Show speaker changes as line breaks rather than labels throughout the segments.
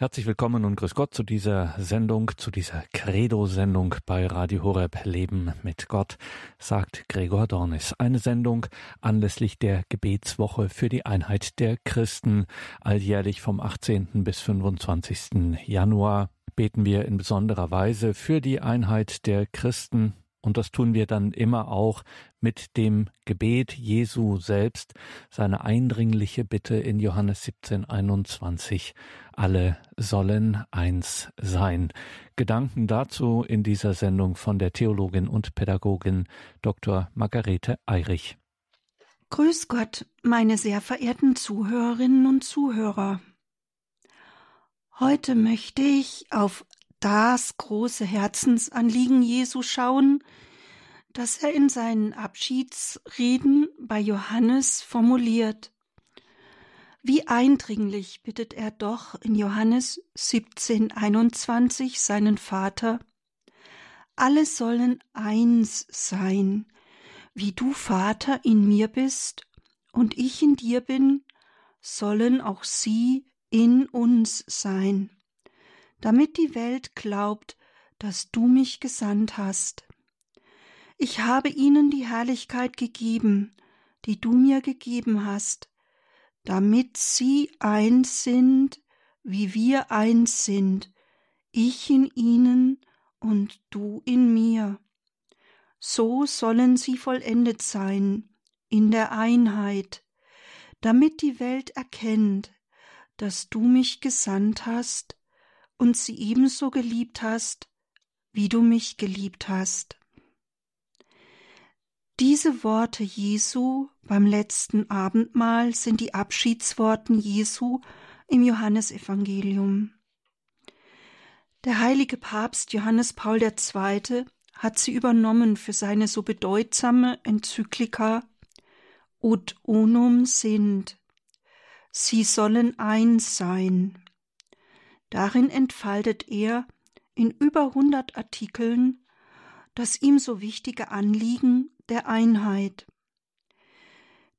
Herzlich willkommen und grüß Gott zu dieser Sendung, zu dieser Credo-Sendung bei Radio Horeb Leben mit Gott, sagt Gregor Dornis. Eine Sendung anlässlich der Gebetswoche für die Einheit der Christen. Alljährlich vom 18. bis 25. Januar beten wir in besonderer Weise für die Einheit der Christen, und das tun wir dann immer auch mit dem Gebet Jesu selbst, seine eindringliche Bitte in Johannes 17, 21. Alle sollen eins sein. Gedanken dazu in dieser Sendung von der Theologin und Pädagogin Dr. Margarete Eirich.
Grüß Gott, meine sehr verehrten Zuhörerinnen und Zuhörer. Heute möchte ich auf das große Herzensanliegen Jesu schauen, das er in seinen Abschiedsreden bei Johannes formuliert. Wie eindringlich bittet er doch in Johannes 17, 21 seinen Vater, alle sollen eins sein, wie du Vater in mir bist und ich in dir bin, sollen auch sie in uns sein damit die Welt glaubt, dass du mich gesandt hast. Ich habe ihnen die Herrlichkeit gegeben, die du mir gegeben hast, damit sie eins sind, wie wir eins sind, ich in ihnen und du in mir. So sollen sie vollendet sein in der Einheit, damit die Welt erkennt, dass du mich gesandt hast und sie ebenso geliebt hast, wie du mich geliebt hast. Diese Worte Jesu beim letzten Abendmahl sind die Abschiedsworten Jesu im Johannesevangelium. Der heilige Papst Johannes Paul II. hat sie übernommen für seine so bedeutsame Enzyklika Ut unum sind. Sie sollen eins sein. Darin entfaltet er in über hundert Artikeln das ihm so wichtige Anliegen der Einheit.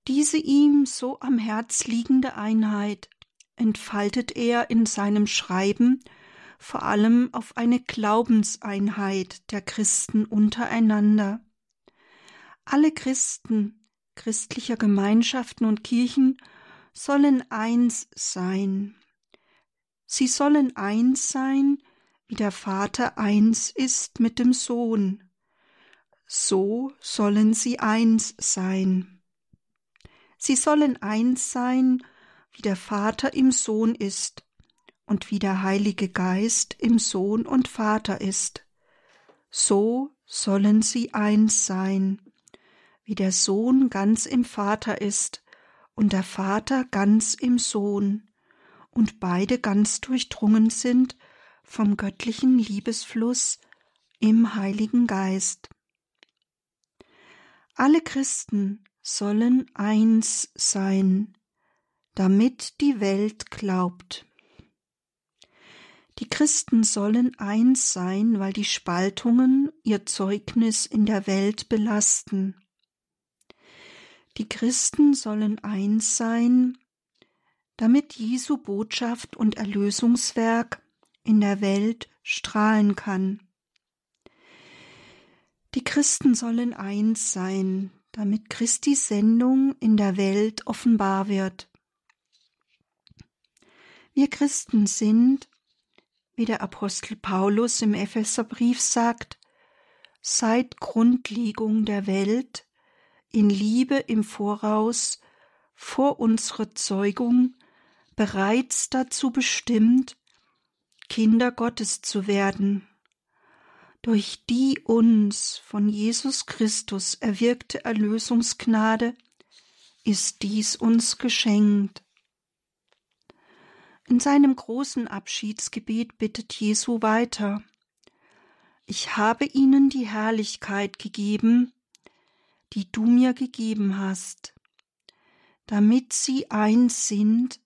Diese ihm so am Herz liegende Einheit entfaltet er in seinem Schreiben vor allem auf eine Glaubenseinheit der Christen untereinander. Alle Christen christlicher Gemeinschaften und Kirchen sollen eins sein. Sie sollen eins sein, wie der Vater eins ist mit dem Sohn. So sollen sie eins sein. Sie sollen eins sein, wie der Vater im Sohn ist und wie der Heilige Geist im Sohn und Vater ist. So sollen sie eins sein, wie der Sohn ganz im Vater ist und der Vater ganz im Sohn und beide ganz durchdrungen sind vom göttlichen Liebesfluss im Heiligen Geist. Alle Christen sollen eins sein, damit die Welt glaubt. Die Christen sollen eins sein, weil die Spaltungen ihr Zeugnis in der Welt belasten. Die Christen sollen eins sein, damit Jesu Botschaft und Erlösungswerk in der Welt strahlen kann. Die Christen sollen eins sein, damit Christi Sendung in der Welt offenbar wird. Wir Christen sind, wie der Apostel Paulus im Epheserbrief sagt, seit Grundlegung der Welt in Liebe im Voraus vor unserer Zeugung bereits dazu bestimmt, Kinder Gottes zu werden, durch die uns von Jesus Christus erwirkte Erlösungsgnade ist dies uns geschenkt. In seinem großen Abschiedsgebet bittet Jesu weiter Ich habe ihnen die Herrlichkeit gegeben, die du mir gegeben hast, damit sie eins sind,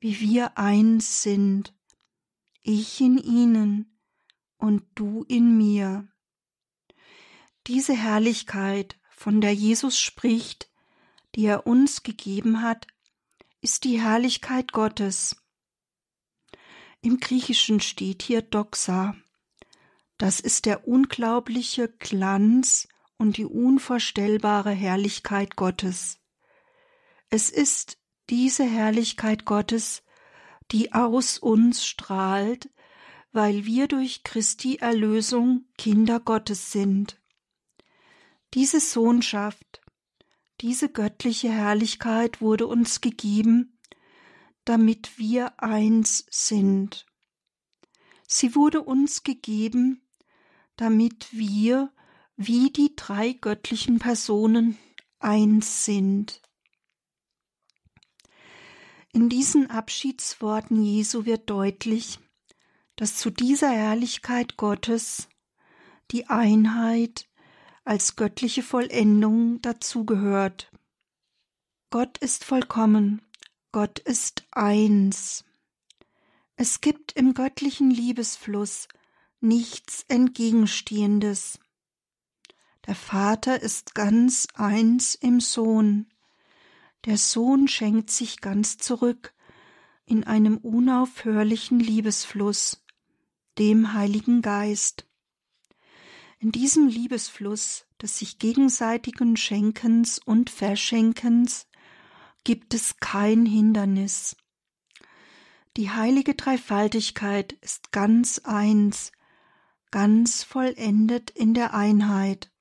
wie wir eins sind, ich in ihnen und du in mir. Diese Herrlichkeit, von der Jesus spricht, die er uns gegeben hat, ist die Herrlichkeit Gottes. Im Griechischen steht hier Doxa. Das ist der unglaubliche Glanz und die unvorstellbare Herrlichkeit Gottes. Es ist diese Herrlichkeit Gottes, die aus uns strahlt, weil wir durch Christi Erlösung Kinder Gottes sind. Diese Sohnschaft, diese göttliche Herrlichkeit wurde uns gegeben, damit wir eins sind. Sie wurde uns gegeben, damit wir wie die drei göttlichen Personen eins sind. In diesen Abschiedsworten Jesu wird deutlich, dass zu dieser Herrlichkeit Gottes die Einheit als göttliche Vollendung dazugehört. Gott ist vollkommen, Gott ist eins. Es gibt im göttlichen Liebesfluss nichts Entgegenstehendes. Der Vater ist ganz eins im Sohn. Der Sohn schenkt sich ganz zurück in einem unaufhörlichen Liebesfluss, dem Heiligen Geist. In diesem Liebesfluss des sich gegenseitigen Schenkens und Verschenkens gibt es kein Hindernis. Die heilige Dreifaltigkeit ist ganz eins, ganz vollendet in der Einheit.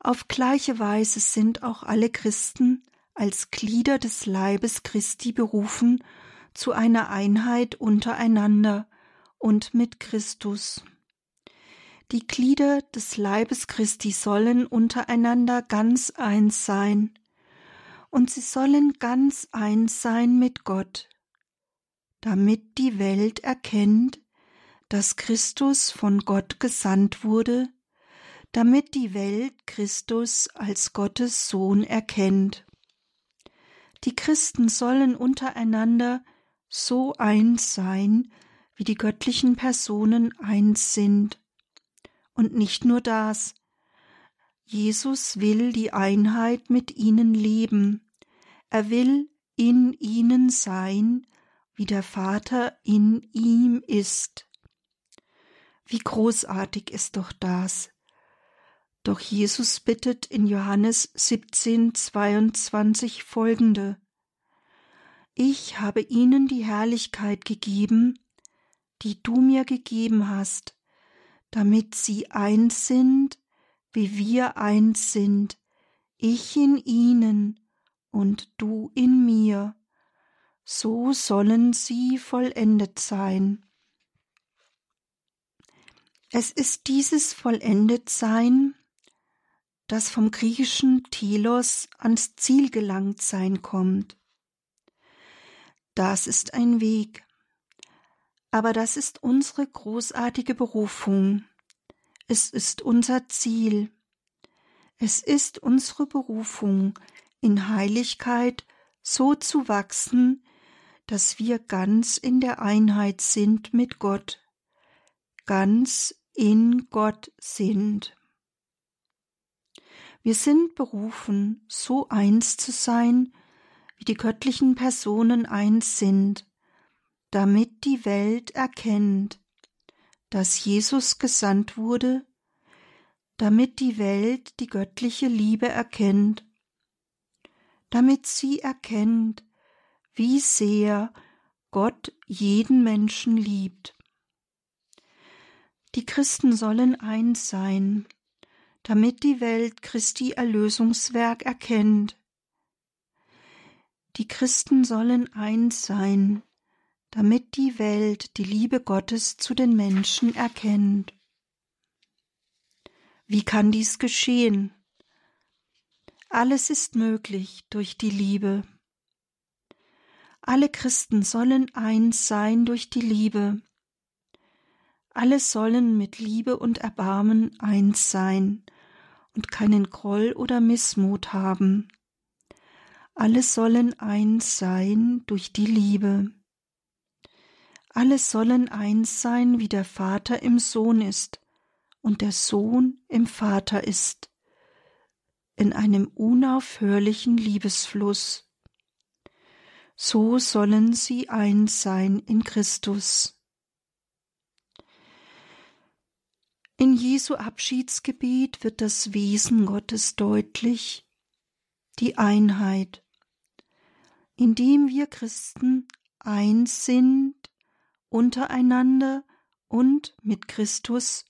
Auf gleiche Weise sind auch alle Christen als Glieder des Leibes Christi berufen zu einer Einheit untereinander und mit Christus. Die Glieder des Leibes Christi sollen untereinander ganz eins sein, und sie sollen ganz eins sein mit Gott, damit die Welt erkennt, dass Christus von Gott gesandt wurde, damit die Welt Christus als Gottes Sohn erkennt. Die Christen sollen untereinander so eins sein, wie die göttlichen Personen eins sind. Und nicht nur das. Jesus will die Einheit mit ihnen leben. Er will in ihnen sein, wie der Vater in ihm ist. Wie großartig ist doch das. Doch Jesus bittet in Johannes 17, 22 folgende. Ich habe ihnen die Herrlichkeit gegeben, die du mir gegeben hast, damit sie eins sind, wie wir eins sind, ich in ihnen und du in mir, so sollen sie vollendet sein. Es ist dieses Vollendetsein, das vom griechischen Telos ans Ziel gelangt sein kommt. Das ist ein Weg, aber das ist unsere großartige Berufung. Es ist unser Ziel. Es ist unsere Berufung, in Heiligkeit so zu wachsen, dass wir ganz in der Einheit sind mit Gott, ganz in Gott sind. Wir sind berufen, so eins zu sein, wie die göttlichen Personen eins sind, damit die Welt erkennt, dass Jesus gesandt wurde, damit die Welt die göttliche Liebe erkennt, damit sie erkennt, wie sehr Gott jeden Menschen liebt. Die Christen sollen eins sein, damit die Welt Christi Erlösungswerk erkennt. Die Christen sollen eins sein, damit die Welt die Liebe Gottes zu den Menschen erkennt. Wie kann dies geschehen? Alles ist möglich durch die Liebe. Alle Christen sollen eins sein durch die Liebe. Alle sollen mit Liebe und Erbarmen eins sein und keinen Groll oder Missmut haben. Alle sollen eins sein durch die Liebe. Alle sollen eins sein, wie der Vater im Sohn ist und der Sohn im Vater ist, in einem unaufhörlichen Liebesfluss. so sollen sie eins sein in Christus. In Jesu Abschiedsgebet wird das Wesen Gottes deutlich, die Einheit, indem wir Christen eins sind untereinander und mit Christus,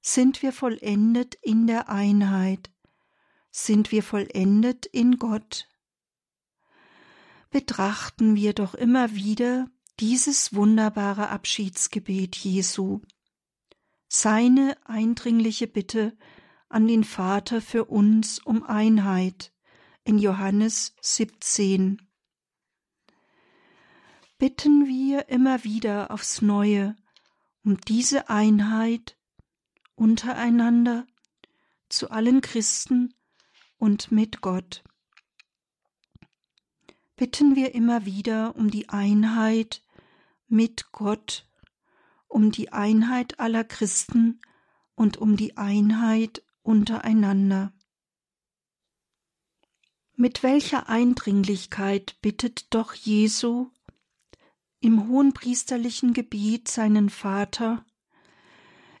sind wir vollendet in der Einheit, sind wir vollendet in Gott. Betrachten wir doch immer wieder dieses wunderbare Abschiedsgebet Jesu, seine eindringliche Bitte an den Vater für uns um Einheit in Johannes 17. Bitten wir immer wieder aufs Neue um diese Einheit untereinander zu allen Christen und mit Gott. Bitten wir immer wieder um die Einheit mit Gott, um die Einheit aller Christen und um die Einheit untereinander. Mit welcher Eindringlichkeit bittet doch Jesu im hohenpriesterlichen Gebiet seinen Vater,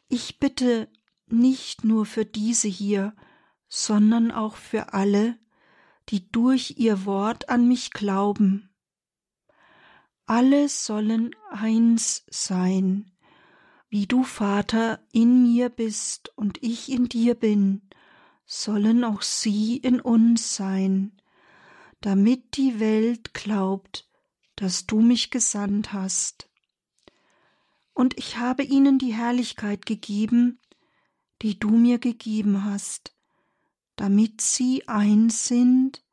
ich bitte nicht nur für diese hier, sondern auch für alle, die durch ihr Wort an mich glauben. Alle sollen eins sein, wie du, Vater, in mir bist und ich in dir bin, sollen auch sie in uns sein, damit die Welt glaubt, dass du mich gesandt hast. Und ich habe ihnen die Herrlichkeit gegeben, die du mir gegeben hast, damit sie eins sind,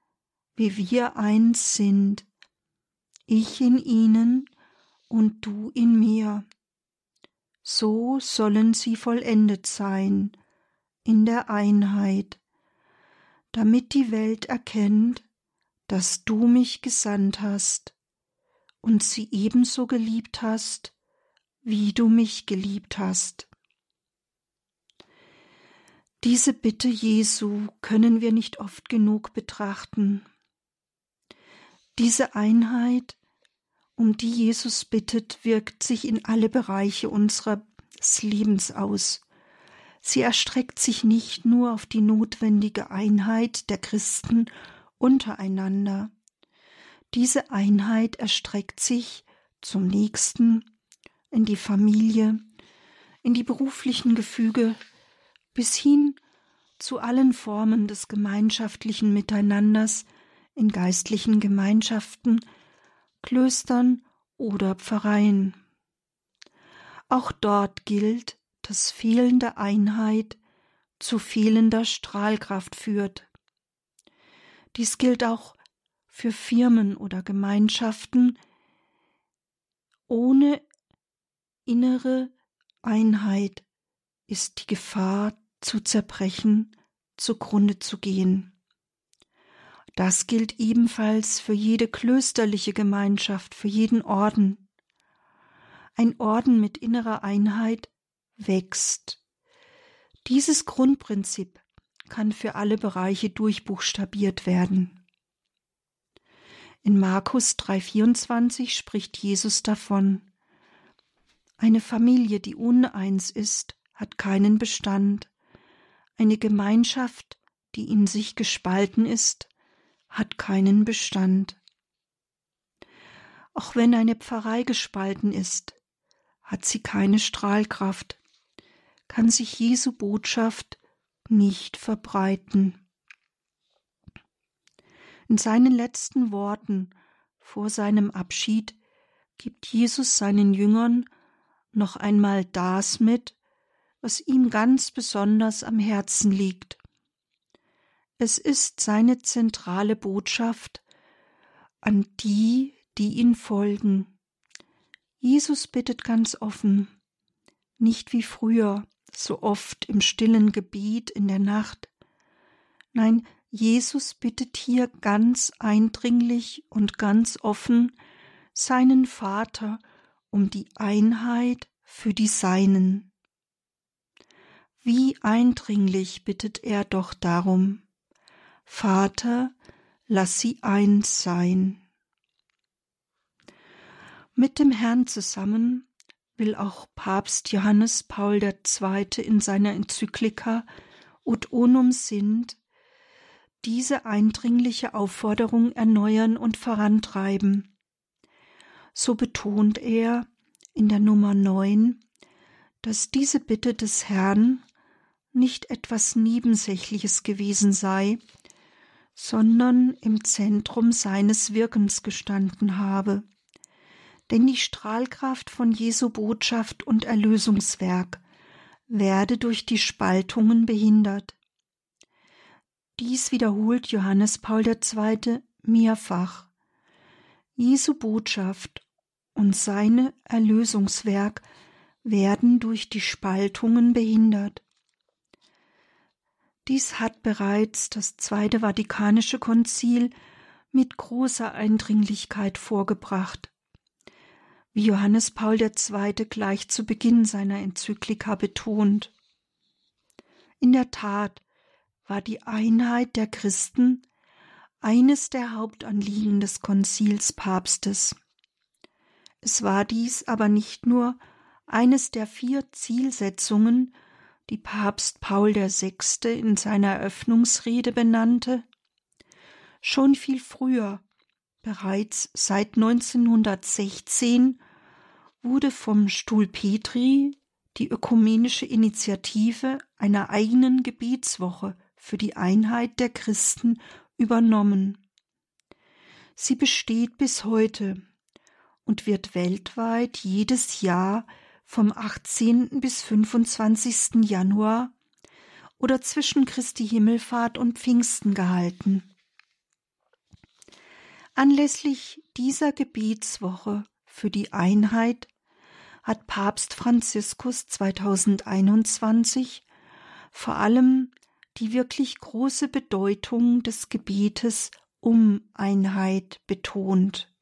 wie wir eins sind, ich in ihnen und du in mir. So sollen sie vollendet sein in der Einheit, damit die Welt erkennt, dass du mich gesandt hast und sie ebenso geliebt hast, wie du mich geliebt hast. Diese Bitte Jesu können wir nicht oft genug betrachten. Diese Einheit, um die Jesus bittet, wirkt sich in alle Bereiche unseres Lebens aus. Sie erstreckt sich nicht nur auf die notwendige Einheit der Christen untereinander. Diese Einheit erstreckt sich zum Nächsten, in die Familie, in die beruflichen Gefüge, bis hin zu allen Formen des gemeinschaftlichen Miteinanders in geistlichen Gemeinschaften, Klöstern oder Pfarreien. Auch dort gilt, dass fehlende Einheit zu fehlender Strahlkraft führt. Dies gilt auch für Firmen oder Gemeinschaften ohne innere Einheit ist die Gefahr zu zerbrechen, zugrunde zu gehen. Das gilt ebenfalls für jede klösterliche Gemeinschaft, für jeden Orden. Ein Orden mit innerer Einheit wächst. Dieses Grundprinzip kann für alle Bereiche durchbuchstabiert werden. In Markus 3,24 spricht Jesus davon: Eine Familie, die uneins ist, hat keinen Bestand. Eine Gemeinschaft, die in sich gespalten ist, hat keinen Bestand. Auch wenn eine Pfarrei gespalten ist, hat sie keine Strahlkraft, kann sich Jesu Botschaft nicht verbreiten. In seinen letzten Worten vor seinem Abschied gibt Jesus seinen Jüngern noch einmal das mit, was ihm ganz besonders am Herzen liegt. Es ist seine zentrale Botschaft an die, die ihn folgen. Jesus bittet ganz offen, nicht wie früher, so oft im stillen Gebet in der Nacht. Nein, Jesus bittet hier ganz eindringlich und ganz offen seinen Vater um die Einheit für die Seinen. Wie eindringlich bittet er doch darum. Vater, lass sie eins sein. Mit dem Herrn zusammen will auch Papst Johannes Paul II. in seiner Enzyklika Ut unum sind diese eindringliche Aufforderung erneuern und vorantreiben. So betont er in der Nummer 9, dass diese Bitte des Herrn nicht etwas Nebensächliches gewesen sei, sondern im Zentrum seines Wirkens gestanden habe. Denn die Strahlkraft von Jesu Botschaft und Erlösungswerk werde durch die Spaltungen behindert. Dies wiederholt Johannes Paul II. mehrfach. Jesu Botschaft und seine Erlösungswerk werden durch die Spaltungen behindert. Dies hat bereits das Zweite Vatikanische Konzil mit großer Eindringlichkeit vorgebracht. Wie Johannes Paul II. gleich zu Beginn seiner Enzyklika betont. In der Tat war die Einheit der Christen eines der Hauptanliegen des Konzilspapstes. Es war dies aber nicht nur eines der vier Zielsetzungen, die Papst Paul VI. in seiner Eröffnungsrede benannte. Schon viel früher, bereits seit 1916, wurde vom Stuhl Petri die ökumenische Initiative einer eigenen Gebetswoche für die Einheit der Christen übernommen. Sie besteht bis heute und wird weltweit jedes Jahr vom 18. bis 25. Januar oder zwischen Christi Himmelfahrt und Pfingsten gehalten. Anlässlich dieser Gebetswoche für die Einheit hat Papst Franziskus 2021 vor allem die wirklich große Bedeutung des Gebetes um Einheit betont.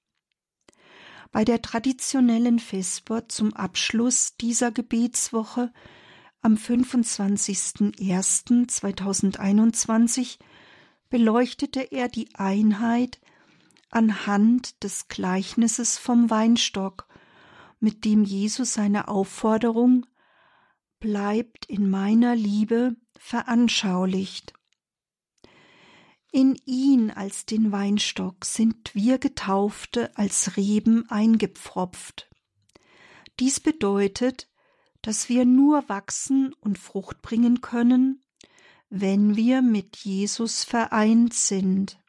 Bei der traditionellen Vesper zum Abschluss dieser Gebetswoche am 25.01.2021 beleuchtete er die Einheit anhand des Gleichnisses vom Weinstock, mit dem Jesus seine Aufforderung Bleibt in meiner Liebe veranschaulicht. In ihn als den Weinstock sind wir Getaufte als Reben eingepfropft. Dies bedeutet, dass wir nur wachsen und Frucht bringen können, wenn wir mit Jesus vereint sind.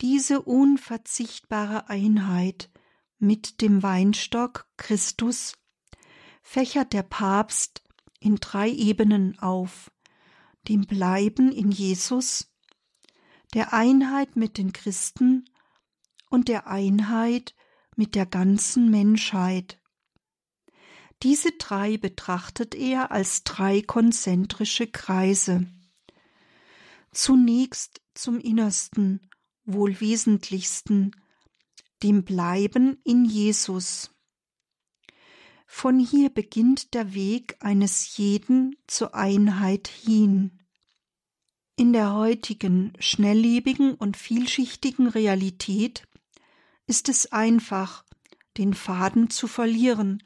Diese unverzichtbare Einheit mit dem Weinstock Christus fächert der Papst in drei Ebenen auf, dem Bleiben in Jesus, der Einheit mit den Christen und der Einheit mit der ganzen Menschheit. Diese drei betrachtet er als drei konzentrische Kreise. Zunächst zum Innersten, wohl Wesentlichsten, dem Bleiben in Jesus. Von hier beginnt der Weg eines jeden zur Einheit hin. In der heutigen, schnelllebigen und vielschichtigen Realität ist es einfach, den Faden zu verlieren,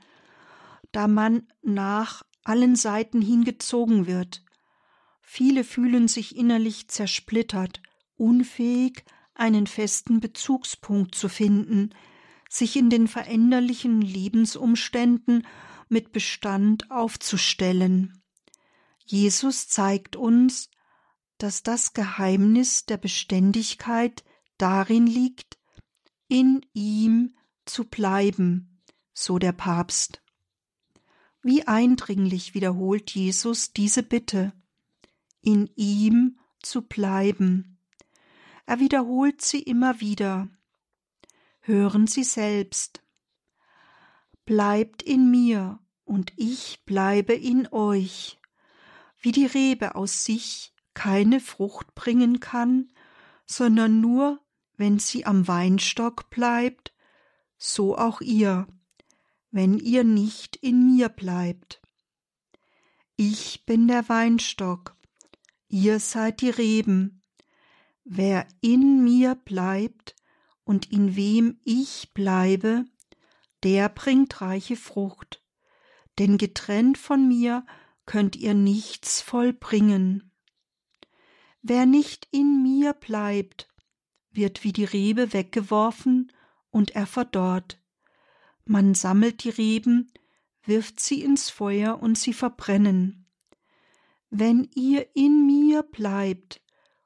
da man nach allen Seiten hingezogen wird. Viele fühlen sich innerlich zersplittert, unfähig, einen festen Bezugspunkt zu finden, sich in den veränderlichen Lebensumständen mit Bestand aufzustellen. Jesus zeigt uns, dass das Geheimnis der Beständigkeit darin liegt, in ihm zu bleiben, so der Papst. Wie eindringlich wiederholt Jesus diese Bitte, in ihm zu bleiben. Er wiederholt sie immer wieder. Hören Sie selbst. Bleibt in mir und ich bleibe in euch. Wie die Rebe aus sich keine Frucht bringen kann, sondern nur, wenn sie am Weinstock bleibt, so auch ihr, wenn ihr nicht in mir bleibt. Ich bin der Weinstock, ihr seid die Reben. Wer in mir bleibt und in wem ich bleibe, der bringt reiche Frucht. Denn getrennt von mir könnt ihr nichts vollbringen. Wer nicht in mir bleibt, wird wie die Rebe weggeworfen und er verdorrt. Man sammelt die Reben, wirft sie ins Feuer und sie verbrennen. Wenn ihr in mir bleibt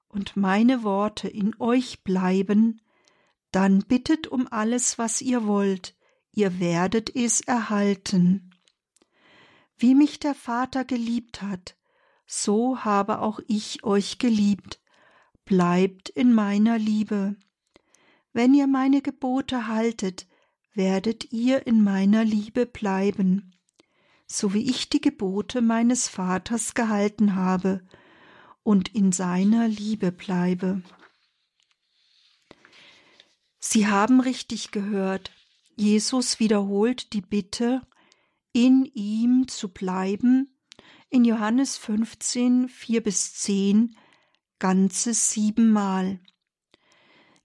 und meine Worte in euch bleiben, dann bittet um alles, was ihr wollt, ihr werdet es erhalten. Wie mich der Vater geliebt hat, so habe auch ich euch geliebt, bleibt in meiner Liebe. Wenn ihr meine Gebote haltet, werdet ihr in meiner Liebe bleiben, so wie ich die Gebote meines Vaters gehalten habe und in seiner Liebe bleibe. Sie haben richtig gehört. Jesus wiederholt die Bitte, in ihm zu bleiben, in Johannes 15, 4 bis 10, ganze siebenmal.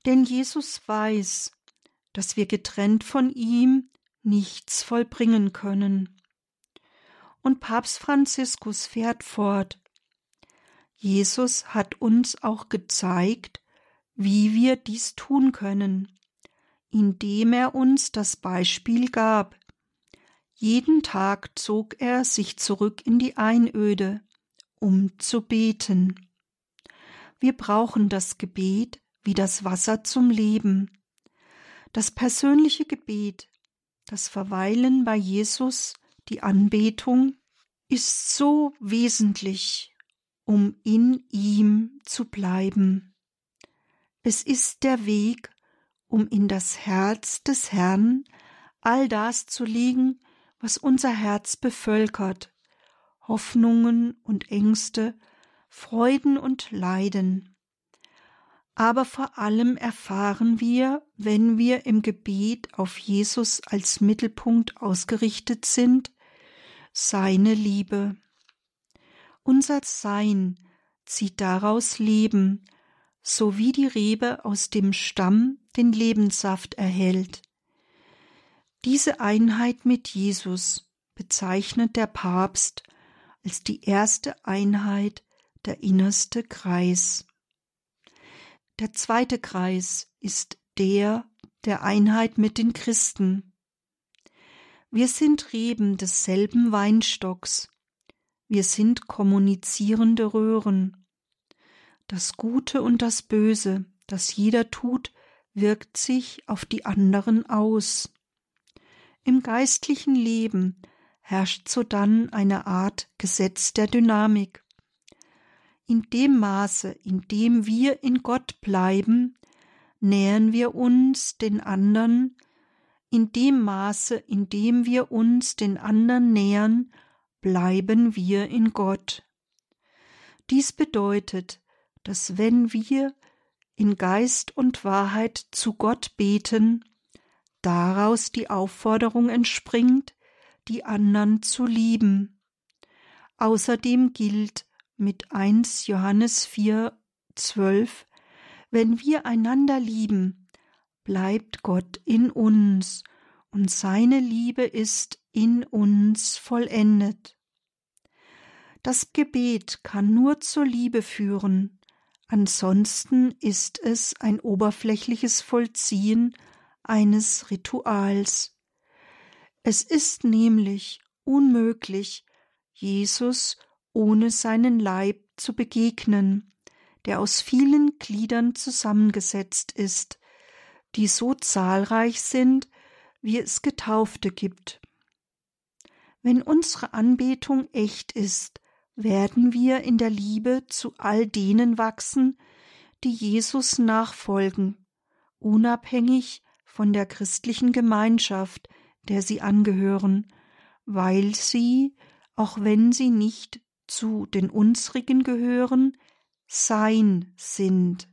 Denn Jesus weiß, dass wir getrennt von ihm nichts vollbringen können. Und Papst Franziskus fährt fort. Jesus hat uns auch gezeigt, wie wir dies tun können, indem er uns das Beispiel gab. Jeden Tag zog er sich zurück in die Einöde, um zu beten. Wir brauchen das Gebet wie das Wasser zum Leben. Das persönliche Gebet, das Verweilen bei Jesus, die Anbetung, ist so wesentlich, um in ihm zu bleiben. Es ist der Weg, um in das Herz des Herrn all das zu legen, was unser Herz bevölkert, Hoffnungen und Ängste, Freuden und Leiden aber vor allem erfahren wir, wenn wir im Gebet auf Jesus als Mittelpunkt ausgerichtet sind, seine Liebe. Unser Sein zieht daraus Leben, so wie die Rebe aus dem Stamm den Lebenssaft erhält. Diese Einheit mit Jesus bezeichnet der Papst als die erste Einheit, der innerste Kreis. Der zweite Kreis ist der der Einheit mit den Christen. Wir sind Reben desselben Weinstocks. Wir sind kommunizierende Röhren. Das Gute und das Böse, das jeder tut, wirkt sich auf die anderen aus. Im geistlichen Leben herrscht sodann eine Art Gesetz der Dynamik in dem Maße, in dem wir in Gott bleiben, nähern wir uns den anderen, in dem Maße, in dem wir uns den anderen nähern, bleiben wir in Gott. Dies bedeutet, dass wenn wir in Geist und Wahrheit zu Gott beten, daraus die Aufforderung entspringt, die anderen zu lieben. Außerdem gilt, mit 1 Johannes 4, 12, wenn wir einander lieben, bleibt Gott in uns und seine Liebe ist in uns vollendet. Das Gebet kann nur zur Liebe führen, ansonsten ist es ein oberflächliches Vollziehen eines Rituals. Es ist nämlich unmöglich, Jesus ohne seinen Leib zu begegnen, der aus vielen Gliedern zusammengesetzt ist, die so zahlreich sind, wie es Getaufte gibt. Wenn unsere Anbetung echt ist, werden wir in der Liebe zu all denen wachsen, die Jesus nachfolgen, unabhängig von der christlichen Gemeinschaft, der sie angehören, weil sie, auch wenn sie nicht zu den unsrigen gehören, sein sind.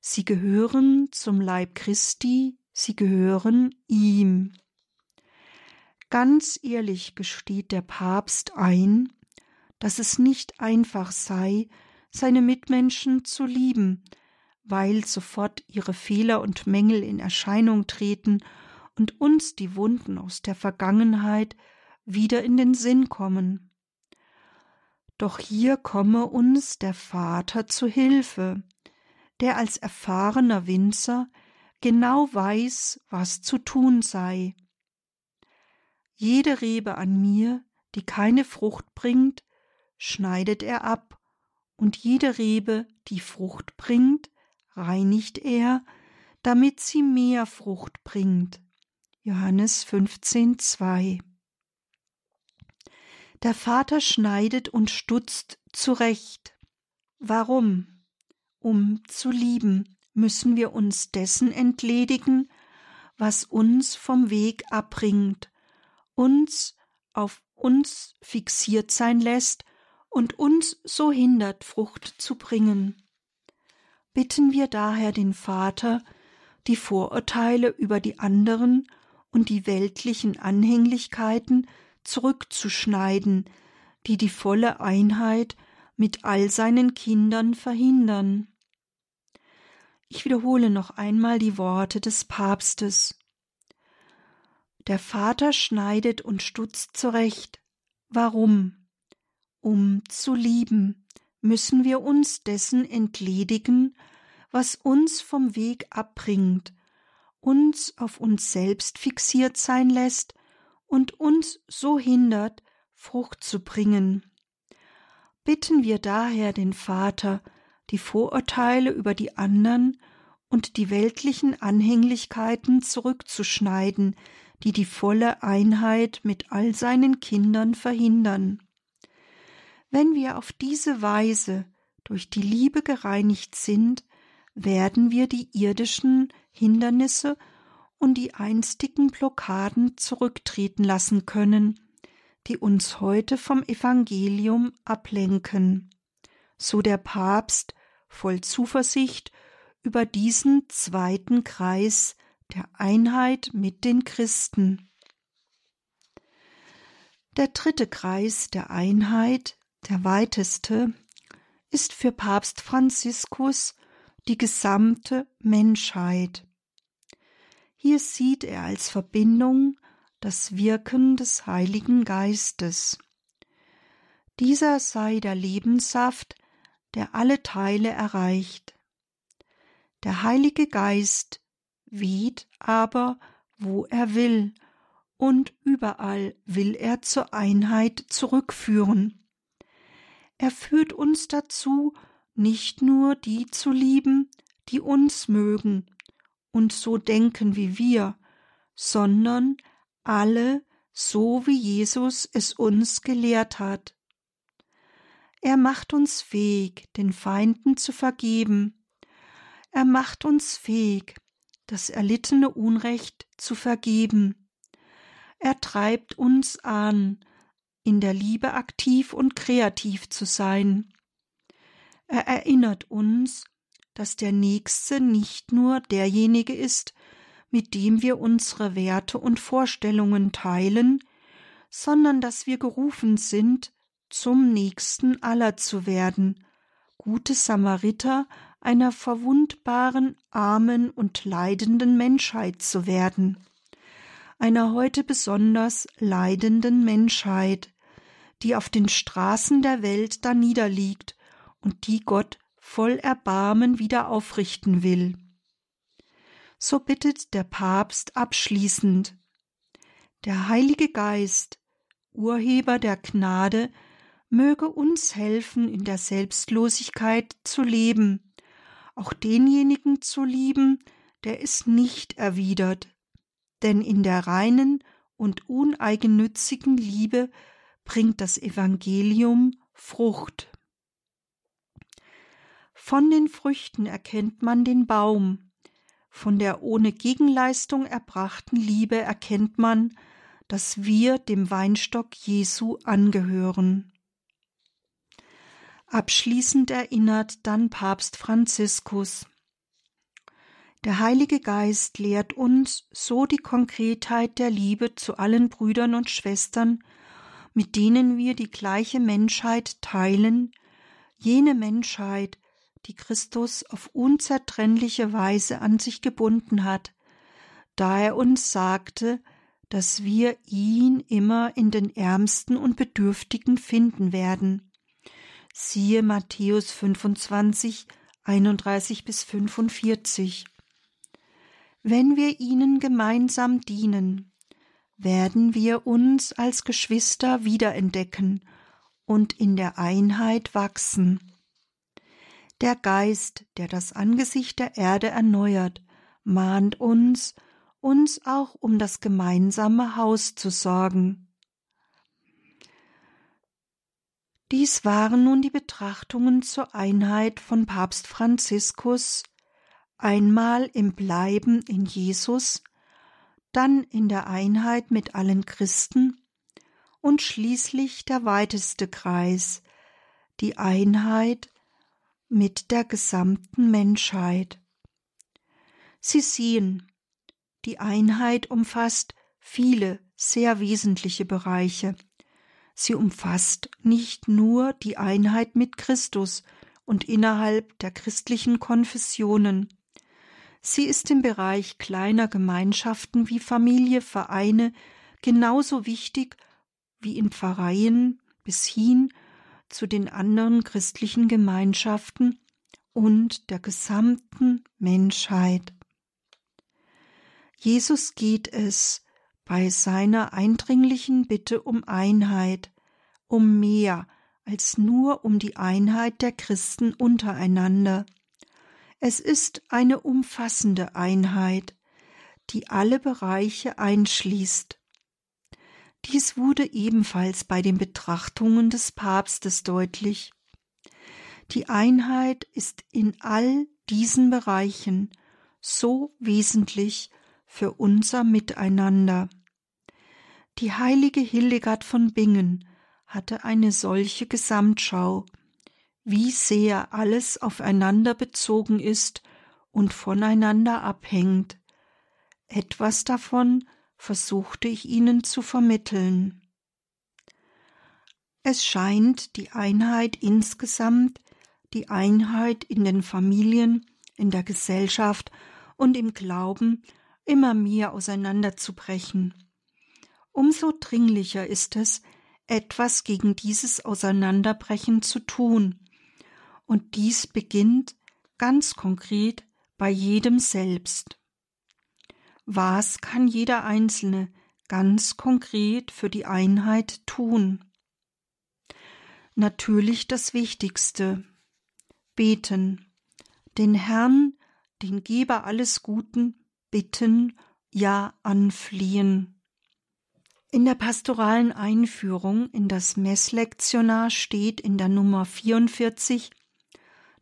Sie gehören zum Leib Christi, sie gehören ihm. Ganz ehrlich gesteht der Papst ein, dass es nicht einfach sei, seine Mitmenschen zu lieben, weil sofort ihre Fehler und Mängel in Erscheinung treten und uns die Wunden aus der Vergangenheit wieder in den Sinn kommen. Doch hier komme uns der Vater zu Hilfe, der als erfahrener Winzer genau weiß, was zu tun sei. Jede Rebe an mir, die keine Frucht bringt, schneidet er ab, und jede Rebe, die Frucht bringt, reinigt er, damit sie mehr Frucht bringt. Johannes 15, 2. Der Vater schneidet und stutzt zurecht. Warum? Um zu lieben, müssen wir uns dessen entledigen, was uns vom Weg abbringt, uns auf uns fixiert sein lässt und uns so hindert, Frucht zu bringen. Bitten wir daher den Vater, die Vorurteile über die anderen und die weltlichen Anhänglichkeiten zurückzuschneiden, die die volle Einheit mit all seinen Kindern verhindern. Ich wiederhole noch einmal die Worte des Papstes. Der Vater schneidet und stutzt zurecht. Warum? Um zu lieben, müssen wir uns dessen entledigen, was uns vom Weg abbringt, uns auf uns selbst fixiert sein lässt und uns so hindert, Frucht zu bringen. Bitten wir daher den Vater, die Vorurteile über die anderen und die weltlichen Anhänglichkeiten zurückzuschneiden, die die volle Einheit mit all seinen Kindern verhindern. Wenn wir auf diese Weise durch die Liebe gereinigt sind, werden wir die irdischen Hindernisse und die einstigen Blockaden zurücktreten lassen können, die uns heute vom Evangelium ablenken. So der Papst voll Zuversicht über diesen zweiten Kreis der Einheit mit den Christen. Der dritte Kreis der Einheit, der weiteste, ist für Papst Franziskus die gesamte Menschheit. Hier sieht er als Verbindung das Wirken des Heiligen Geistes. Dieser sei der Lebenssaft, der alle Teile erreicht. Der Heilige Geist weht aber, wo er will, und überall will er zur Einheit zurückführen. Er führt uns dazu, nicht nur die zu lieben, die uns mögen, und so denken wie wir, sondern alle so wie Jesus es uns gelehrt hat. Er macht uns fähig, den Feinden zu vergeben. Er macht uns fähig, das erlittene Unrecht zu vergeben. Er treibt uns an, in der Liebe aktiv und kreativ zu sein. Er erinnert uns, dass der Nächste nicht nur derjenige ist, mit dem wir unsere Werte und Vorstellungen teilen, sondern dass wir gerufen sind, zum Nächsten aller zu werden, gute Samariter einer verwundbaren, armen und leidenden Menschheit zu werden, einer heute besonders leidenden Menschheit, die auf den Straßen der Welt da niederliegt und die Gott voll Erbarmen wieder aufrichten will. So bittet der Papst abschließend Der Heilige Geist, Urheber der Gnade, möge uns helfen, in der Selbstlosigkeit zu leben, auch denjenigen zu lieben, der es nicht erwidert, denn in der reinen und uneigennützigen Liebe bringt das Evangelium Frucht. Von den Früchten erkennt man den Baum, von der ohne Gegenleistung erbrachten Liebe erkennt man, dass wir dem Weinstock Jesu angehören. Abschließend erinnert dann Papst Franziskus Der Heilige Geist lehrt uns so die Konkretheit der Liebe zu allen Brüdern und Schwestern, mit denen wir die gleiche Menschheit teilen, jene Menschheit, die Christus auf unzertrennliche Weise an sich gebunden hat, da er uns sagte, dass wir ihn immer in den Ärmsten und Bedürftigen finden werden. Siehe Matthäus 25, 31 bis 45. Wenn wir ihnen gemeinsam dienen, werden wir uns als Geschwister wiederentdecken und in der Einheit wachsen. Der Geist, der das Angesicht der Erde erneuert, mahnt uns, uns auch um das gemeinsame Haus zu sorgen. Dies waren nun die Betrachtungen zur Einheit von Papst Franziskus, einmal im Bleiben in Jesus, dann in der Einheit mit allen Christen und schließlich der weiteste Kreis, die Einheit mit der gesamten Menschheit. Sie sehen, die Einheit umfasst viele sehr wesentliche Bereiche. Sie umfasst nicht nur die Einheit mit Christus und innerhalb der christlichen Konfessionen. Sie ist im Bereich kleiner Gemeinschaften wie Familie, Vereine genauso wichtig wie in Pfarreien bis hin zu den anderen christlichen Gemeinschaften und der gesamten Menschheit. Jesus geht es bei seiner eindringlichen Bitte um Einheit, um mehr als nur um die Einheit der Christen untereinander. Es ist eine umfassende Einheit, die alle Bereiche einschließt. Dies wurde ebenfalls bei den Betrachtungen des Papstes deutlich. Die Einheit ist in all diesen Bereichen so wesentlich für unser Miteinander. Die heilige Hildegard von Bingen hatte eine solche Gesamtschau, wie sehr alles aufeinander bezogen ist und voneinander abhängt. Etwas davon versuchte ich Ihnen zu vermitteln. Es scheint die Einheit insgesamt, die Einheit in den Familien, in der Gesellschaft und im Glauben immer mehr auseinanderzubrechen. Umso dringlicher ist es, etwas gegen dieses Auseinanderbrechen zu tun. Und dies beginnt ganz konkret bei jedem selbst. Was kann jeder Einzelne ganz konkret für die Einheit tun? Natürlich das Wichtigste. Beten. Den Herrn, den Geber alles Guten, bitten, ja anfliehen. In der pastoralen Einführung in das Messlektionar steht in der Nummer 44,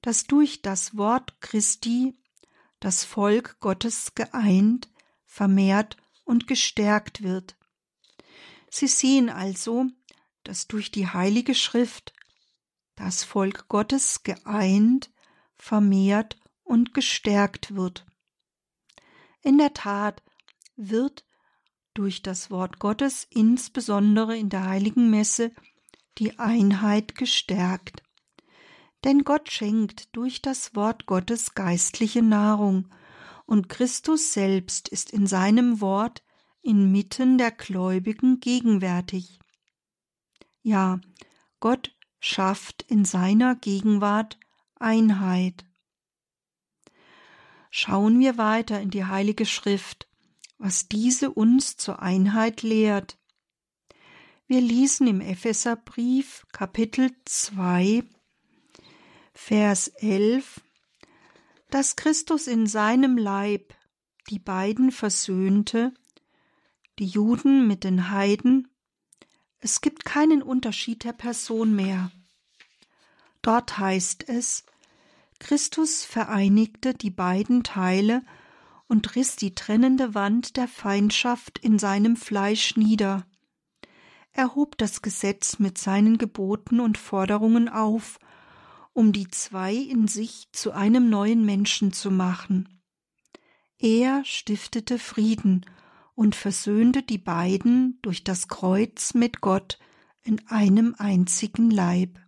dass durch das Wort Christi das Volk Gottes geeint, vermehrt und gestärkt wird. Sie sehen also, dass durch die Heilige Schrift das Volk Gottes geeint, vermehrt und gestärkt wird. In der Tat wird durch das Wort Gottes, insbesondere in der heiligen Messe, die Einheit gestärkt. Denn Gott schenkt durch das Wort Gottes geistliche Nahrung, und Christus selbst ist in seinem Wort inmitten der Gläubigen gegenwärtig. Ja, Gott schafft in seiner Gegenwart Einheit. Schauen wir weiter in die Heilige Schrift, was diese uns zur Einheit lehrt. Wir lesen im Epheserbrief Kapitel 2, Vers 11, dass Christus in seinem Leib die beiden versöhnte, die Juden mit den Heiden. Es gibt keinen Unterschied der Person mehr. Dort heißt es, Christus vereinigte die beiden Teile und riss die trennende Wand der Feindschaft in seinem Fleisch nieder. Er hob das Gesetz mit seinen Geboten und Forderungen auf, um die zwei in sich zu einem neuen Menschen zu machen. Er stiftete Frieden und versöhnte die beiden durch das Kreuz mit Gott in einem einzigen Leib.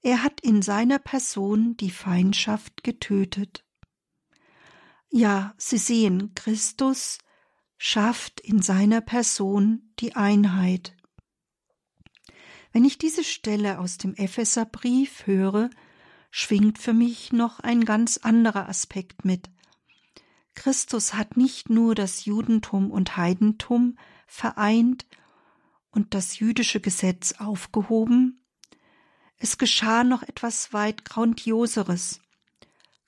Er hat in seiner Person die Feindschaft getötet. Ja, Sie sehen, Christus schafft in seiner Person die Einheit. Wenn ich diese Stelle aus dem Epheserbrief höre, schwingt für mich noch ein ganz anderer Aspekt mit. Christus hat nicht nur das Judentum und Heidentum vereint und das jüdische Gesetz aufgehoben, es geschah noch etwas weit Grandioseres.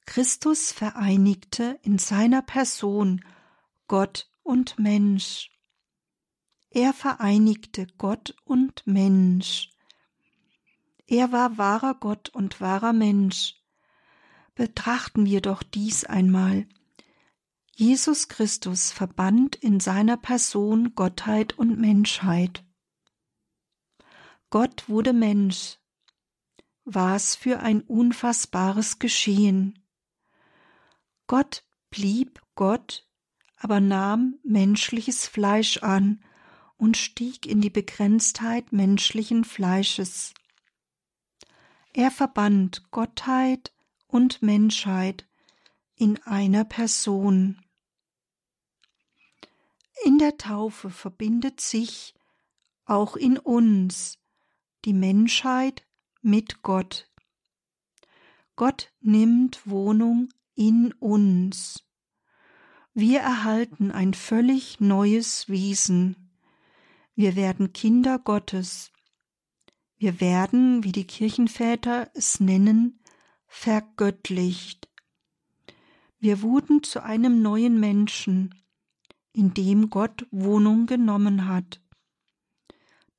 Christus vereinigte in seiner Person Gott und Mensch. Er vereinigte Gott und Mensch. Er war wahrer Gott und wahrer Mensch. Betrachten wir doch dies einmal. Jesus Christus verband in seiner Person Gottheit und Menschheit. Gott wurde Mensch. Was für ein unfassbares Geschehen. Gott blieb Gott, aber nahm menschliches Fleisch an und stieg in die Begrenztheit menschlichen Fleisches. Er verband Gottheit und Menschheit in einer Person. In der Taufe verbindet sich auch in uns die Menschheit mit Gott. Gott nimmt Wohnung in uns. Wir erhalten ein völlig neues Wesen. Wir werden Kinder Gottes. Wir werden, wie die Kirchenväter es nennen, vergöttlicht. Wir wurden zu einem neuen Menschen, in dem Gott Wohnung genommen hat.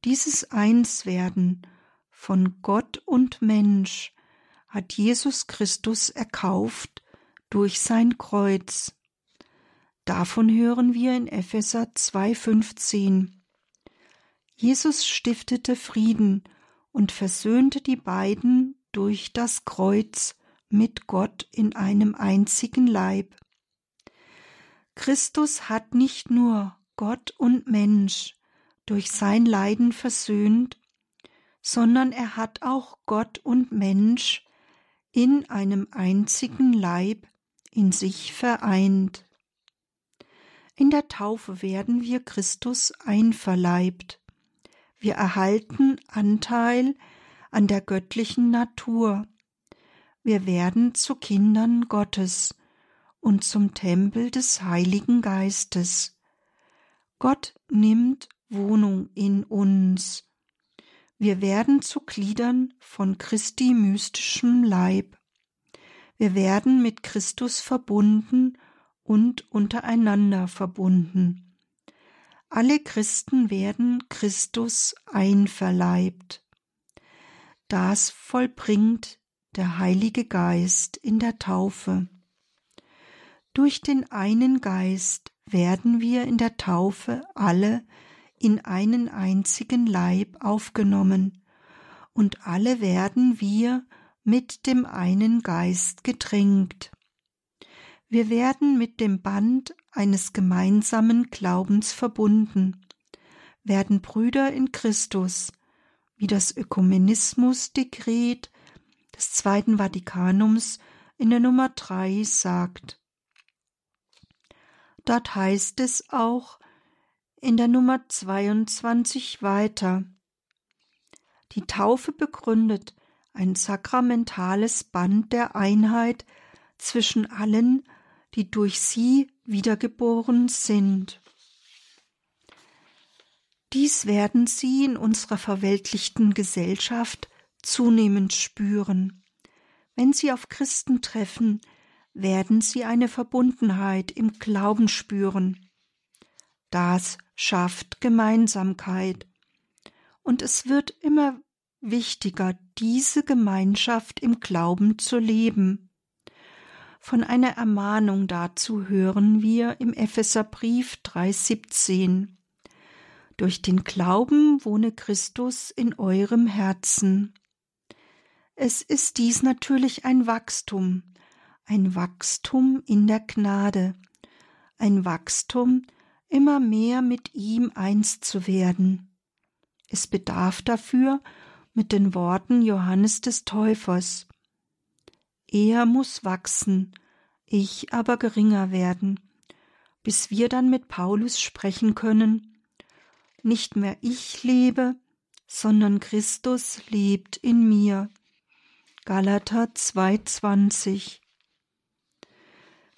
Dieses Einswerden von Gott und Mensch hat Jesus Christus erkauft durch sein Kreuz. Davon hören wir in Epheser 2,15. Jesus stiftete Frieden und versöhnte die beiden durch das Kreuz mit Gott in einem einzigen Leib. Christus hat nicht nur Gott und Mensch durch sein Leiden versöhnt, sondern er hat auch Gott und Mensch in einem einzigen Leib in sich vereint. In der Taufe werden wir Christus einverleibt. Wir erhalten Anteil an der göttlichen Natur. Wir werden zu Kindern Gottes und zum Tempel des Heiligen Geistes. Gott nimmt Wohnung in uns. Wir werden zu Gliedern von Christi mystischem Leib. Wir werden mit Christus verbunden und untereinander verbunden. Alle Christen werden Christus einverleibt. Das vollbringt der Heilige Geist in der Taufe. Durch den einen Geist werden wir in der Taufe alle in einen einzigen Leib aufgenommen, und alle werden wir mit dem einen Geist getränkt. Wir werden mit dem Band eines gemeinsamen Glaubens verbunden, werden Brüder in Christus, wie das Ökumenismus-Dekret des Zweiten Vatikanums in der Nummer drei sagt. Dort heißt es auch in der Nummer 22 weiter. Die Taufe begründet ein sakramentales Band der Einheit zwischen allen, die durch sie wiedergeboren sind. Dies werden sie in unserer verweltlichten Gesellschaft zunehmend spüren. Wenn sie auf Christen treffen, werden sie eine Verbundenheit im Glauben spüren. Das schafft Gemeinsamkeit. Und es wird immer wichtiger, diese Gemeinschaft im Glauben zu leben. Von einer Ermahnung dazu hören wir im Epheserbrief 3,17. Durch den Glauben wohne Christus in eurem Herzen. Es ist dies natürlich ein Wachstum, ein Wachstum in der Gnade, ein Wachstum, immer mehr mit ihm eins zu werden. Es bedarf dafür mit den Worten Johannes des Täufers. Er muss wachsen, ich aber geringer werden, bis wir dann mit Paulus sprechen können, nicht mehr ich lebe, sondern Christus lebt in mir. Galater 2,20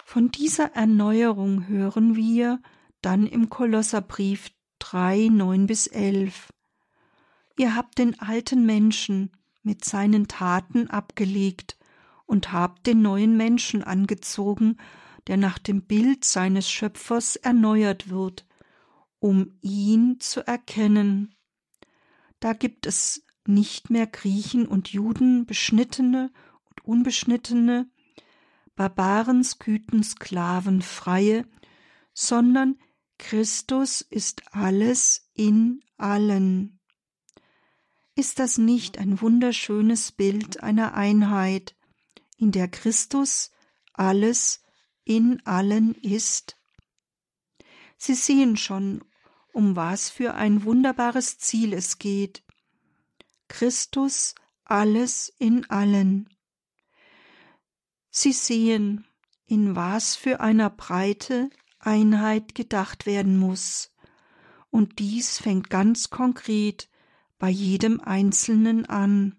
Von dieser Erneuerung hören wir dann im Kolosserbrief 3, 9 bis 11. Ihr habt den alten Menschen mit seinen Taten abgelegt und habt den neuen Menschen angezogen, der nach dem Bild seines Schöpfers erneuert wird, um ihn zu erkennen. Da gibt es nicht mehr Griechen und Juden, Beschnittene und Unbeschnittene, Barbaren, Sküten, Sklaven, Freie, sondern Christus ist alles in allen. Ist das nicht ein wunderschönes Bild einer Einheit, in der Christus alles in allen ist? Sie sehen schon, um was für ein wunderbares Ziel es geht. Christus alles in allen. Sie sehen, in was für einer Breite Einheit gedacht werden muss. Und dies fängt ganz konkret bei jedem Einzelnen an.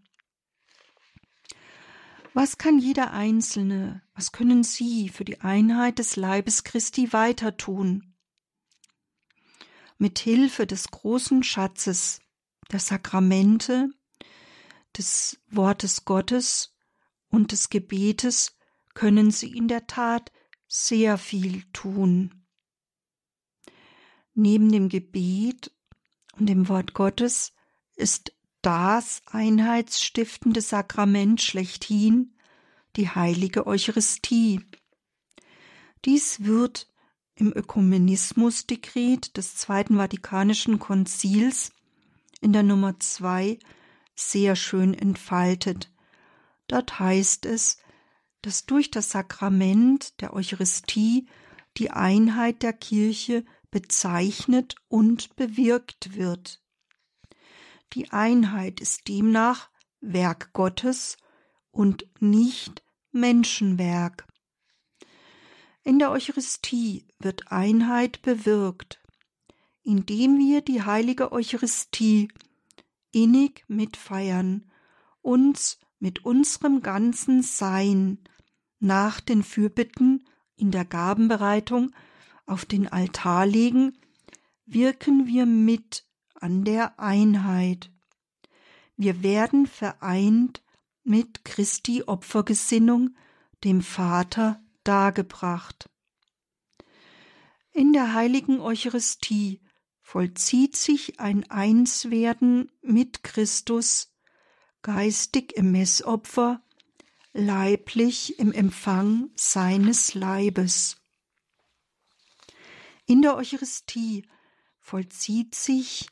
Was kann jeder Einzelne, was können Sie für die Einheit des Leibes Christi weiter tun? Mit Hilfe des großen Schatzes der Sakramente, des Wortes Gottes und des Gebetes können Sie in der Tat sehr viel tun. Neben dem Gebet und dem Wort Gottes ist das einheitsstiftende Sakrament schlechthin die heilige Eucharistie. Dies wird im Ökumenismusdekret des Zweiten Vatikanischen Konzils in der Nummer zwei sehr schön entfaltet. Dort heißt es, dass durch das Sakrament der Eucharistie die Einheit der Kirche bezeichnet und bewirkt wird. Die Einheit ist demnach Werk Gottes und nicht Menschenwerk. In der Eucharistie wird Einheit bewirkt, indem wir die heilige Eucharistie innig mitfeiern, uns mit unserem ganzen Sein nach den Fürbitten in der Gabenbereitung auf den Altar legen, wirken wir mit an der Einheit. Wir werden vereint mit Christi Opfergesinnung dem Vater dargebracht. In der heiligen Eucharistie vollzieht sich ein Einswerden mit Christus geistig im Messopfer, leiblich im Empfang seines Leibes. In der Eucharistie vollzieht sich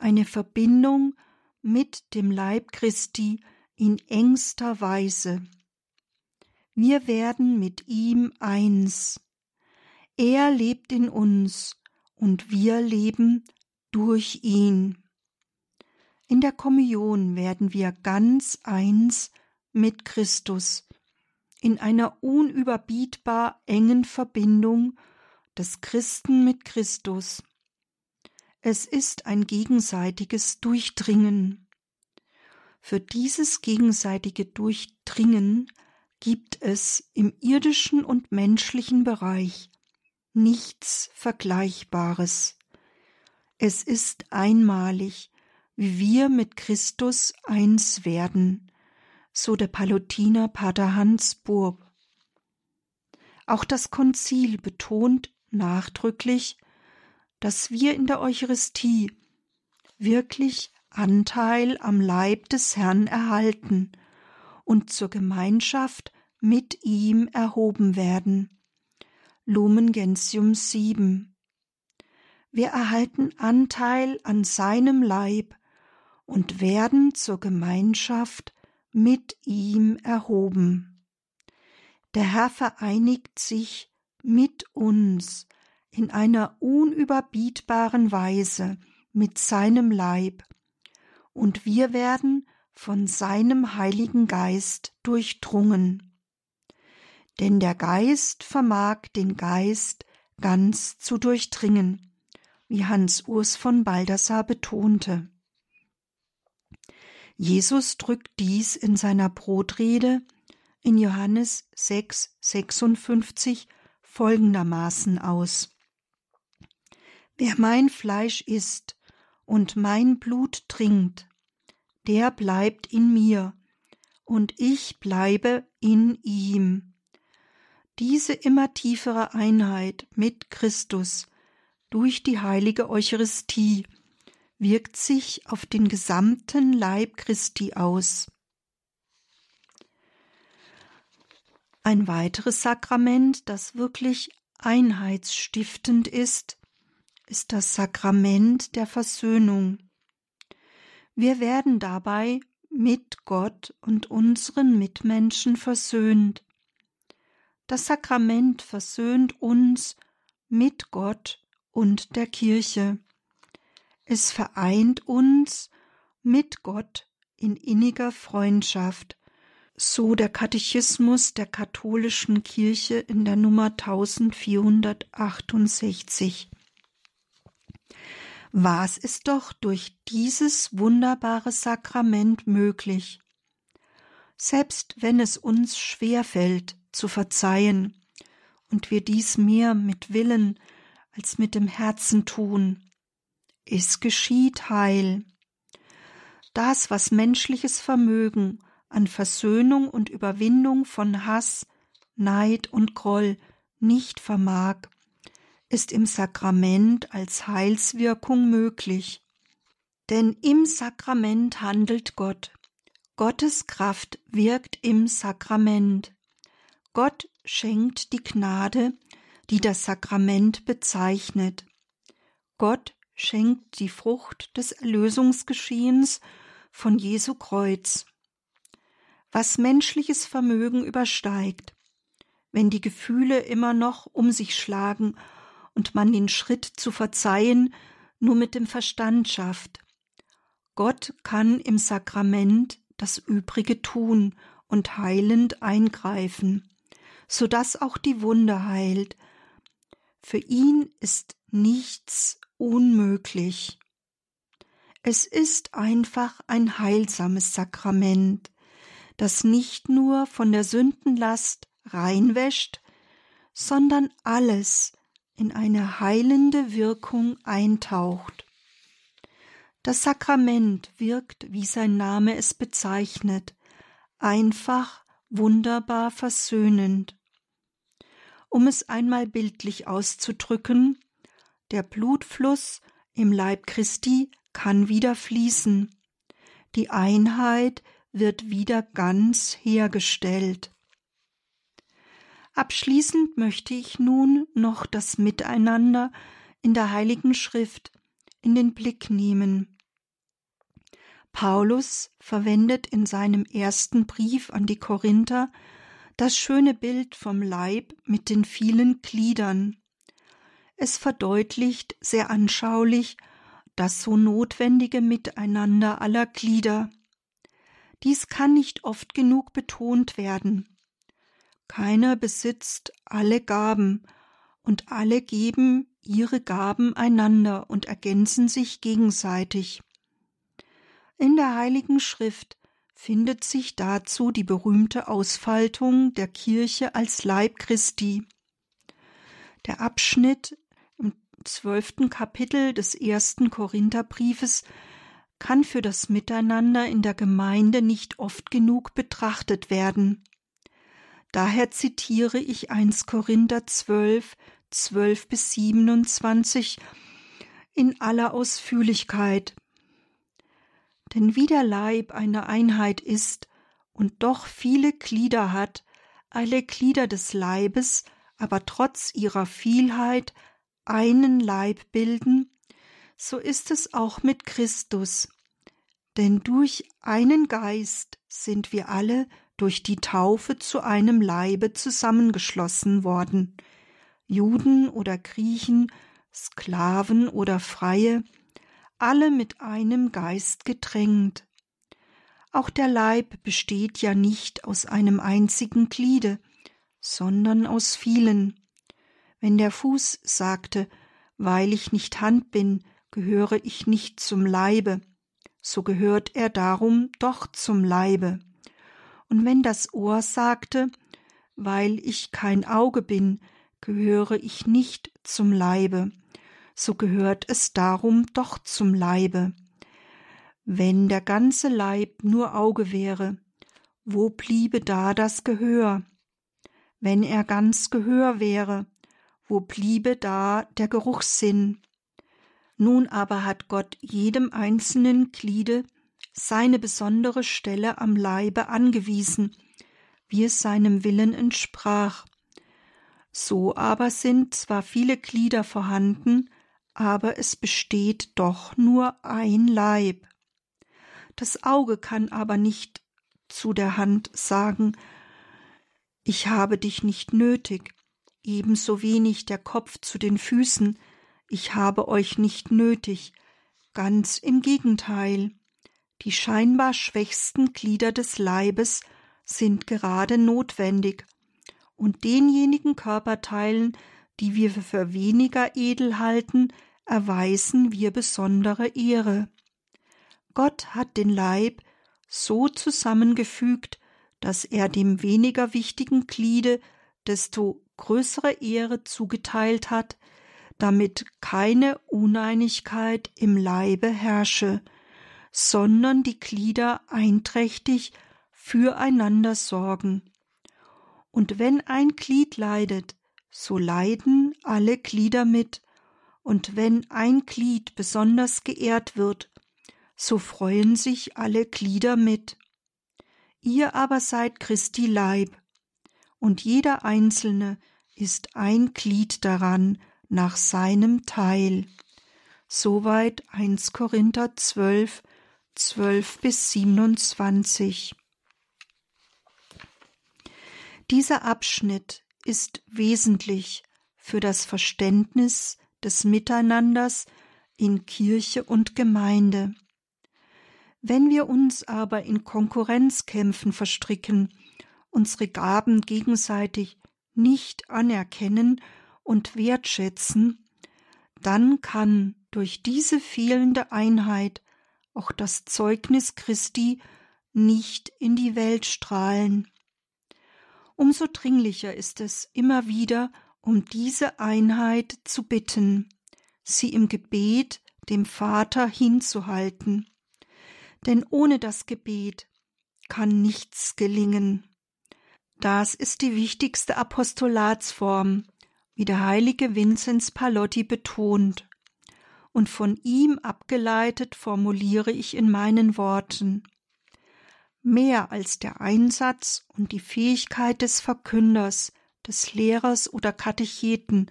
eine Verbindung mit dem Leib Christi in engster Weise. Wir werden mit ihm eins. Er lebt in uns und wir leben durch ihn. In der Kommunion werden wir ganz eins mit Christus, in einer unüberbietbar engen Verbindung des Christen mit Christus. Es ist ein gegenseitiges Durchdringen. Für dieses gegenseitige Durchdringen gibt es im irdischen und menschlichen Bereich nichts Vergleichbares. Es ist einmalig wie wir mit Christus eins werden, so der Palutiner Pater Hans Burg. Auch das Konzil betont nachdrücklich, dass wir in der Eucharistie wirklich Anteil am Leib des Herrn erhalten und zur Gemeinschaft mit ihm erhoben werden. Lumen Gentium 7. Wir erhalten Anteil an seinem Leib und werden zur Gemeinschaft mit ihm erhoben. Der Herr vereinigt sich mit uns in einer unüberbietbaren Weise mit seinem Leib, und wir werden von seinem Heiligen Geist durchdrungen. denn der Geist vermag den Geist ganz zu durchdringen, wie Hans Urs von Baldassar betonte. Jesus drückt dies in seiner Brotrede in Johannes 6, 56 folgendermaßen aus. Wer mein Fleisch isst und mein Blut trinkt, der bleibt in mir und ich bleibe in ihm. Diese immer tiefere Einheit mit Christus durch die heilige Eucharistie wirkt sich auf den gesamten Leib Christi aus. Ein weiteres Sakrament, das wirklich einheitsstiftend ist, ist das Sakrament der Versöhnung. Wir werden dabei mit Gott und unseren Mitmenschen versöhnt. Das Sakrament versöhnt uns mit Gott und der Kirche. Es vereint uns mit Gott in inniger Freundschaft, so der Katechismus der katholischen Kirche in der Nummer 1468. Was ist doch durch dieses wunderbare Sakrament möglich? Selbst wenn es uns schwer fällt zu verzeihen und wir dies mehr mit Willen als mit dem Herzen tun, es geschieht Heil. Das, was menschliches Vermögen an Versöhnung und Überwindung von Hass, Neid und Groll nicht vermag, ist im Sakrament als Heilswirkung möglich. Denn im Sakrament handelt Gott. Gottes Kraft wirkt im Sakrament. Gott schenkt die Gnade, die das Sakrament bezeichnet. Gott schenkt die Frucht des Erlösungsgeschehens von Jesu Kreuz. Was menschliches Vermögen übersteigt, wenn die Gefühle immer noch um sich schlagen und man den Schritt zu verzeihen nur mit dem Verstand schafft. Gott kann im Sakrament das Übrige tun und heilend eingreifen, so dass auch die Wunde heilt. Für ihn ist nichts unmöglich. Es ist einfach ein heilsames Sakrament, das nicht nur von der Sündenlast reinwäscht, sondern alles in eine heilende Wirkung eintaucht. Das Sakrament wirkt, wie sein Name es bezeichnet, einfach, wunderbar versöhnend. Um es einmal bildlich auszudrücken, der Blutfluss im Leib Christi kann wieder fließen. Die Einheit wird wieder ganz hergestellt. Abschließend möchte ich nun noch das Miteinander in der Heiligen Schrift in den Blick nehmen. Paulus verwendet in seinem ersten Brief an die Korinther das schöne Bild vom Leib mit den vielen Gliedern. Es verdeutlicht sehr anschaulich das so notwendige Miteinander aller Glieder. Dies kann nicht oft genug betont werden. Keiner besitzt alle Gaben, und alle geben ihre Gaben einander und ergänzen sich gegenseitig. In der Heiligen Schrift findet sich dazu die berühmte Ausfaltung der Kirche als Leib Christi. Der Abschnitt zwölften Kapitel des ersten Korintherbriefes kann für das Miteinander in der Gemeinde nicht oft genug betrachtet werden. Daher zitiere ich 1 Korinther 12, 12 bis 27 in aller Ausführlichkeit. Denn wie der Leib eine Einheit ist und doch viele Glieder hat, alle Glieder des Leibes aber trotz ihrer Vielheit einen Leib bilden, so ist es auch mit Christus. Denn durch einen Geist sind wir alle durch die Taufe zu einem Leibe zusammengeschlossen worden. Juden oder Griechen, Sklaven oder Freie, alle mit einem Geist gedrängt. Auch der Leib besteht ja nicht aus einem einzigen Gliede, sondern aus vielen. Wenn der Fuß sagte, weil ich nicht Hand bin, gehöre ich nicht zum Leibe, so gehört er darum doch zum Leibe. Und wenn das Ohr sagte, weil ich kein Auge bin, gehöre ich nicht zum Leibe, so gehört es darum doch zum Leibe. Wenn der ganze Leib nur Auge wäre, wo bliebe da das Gehör? Wenn er ganz Gehör wäre, wo bliebe da der Geruchssinn? Nun aber hat Gott jedem einzelnen Gliede seine besondere Stelle am Leibe angewiesen, wie es seinem Willen entsprach. So aber sind zwar viele Glieder vorhanden, aber es besteht doch nur ein Leib. Das Auge kann aber nicht zu der Hand sagen, ich habe dich nicht nötig, ebenso wenig der Kopf zu den Füßen, ich habe euch nicht nötig, ganz im Gegenteil. Die scheinbar schwächsten Glieder des Leibes sind gerade notwendig, und denjenigen Körperteilen, die wir für weniger edel halten, erweisen wir besondere Ehre. Gott hat den Leib so zusammengefügt, dass er dem weniger wichtigen Gliede desto größere Ehre zugeteilt hat, damit keine Uneinigkeit im Leibe herrsche, sondern die Glieder einträchtig füreinander sorgen. Und wenn ein Glied leidet, so leiden alle Glieder mit, und wenn ein Glied besonders geehrt wird, so freuen sich alle Glieder mit. Ihr aber seid Christi Leib, und jeder Einzelne ist ein Glied daran nach seinem Teil. Soweit 1 Korinther 12, 12 bis 27. Dieser Abschnitt ist wesentlich für das Verständnis des Miteinanders in Kirche und Gemeinde. Wenn wir uns aber in Konkurrenzkämpfen verstricken, unsere Gaben gegenseitig nicht anerkennen und wertschätzen, dann kann durch diese fehlende Einheit auch das Zeugnis Christi nicht in die Welt strahlen. Umso dringlicher ist es, immer wieder um diese Einheit zu bitten, sie im Gebet dem Vater hinzuhalten. Denn ohne das Gebet kann nichts gelingen. Das ist die wichtigste Apostolatsform, wie der heilige Vinzenz Palotti betont. Und von ihm abgeleitet formuliere ich in meinen Worten mehr als der Einsatz und die Fähigkeit des Verkünders, des Lehrers oder Katecheten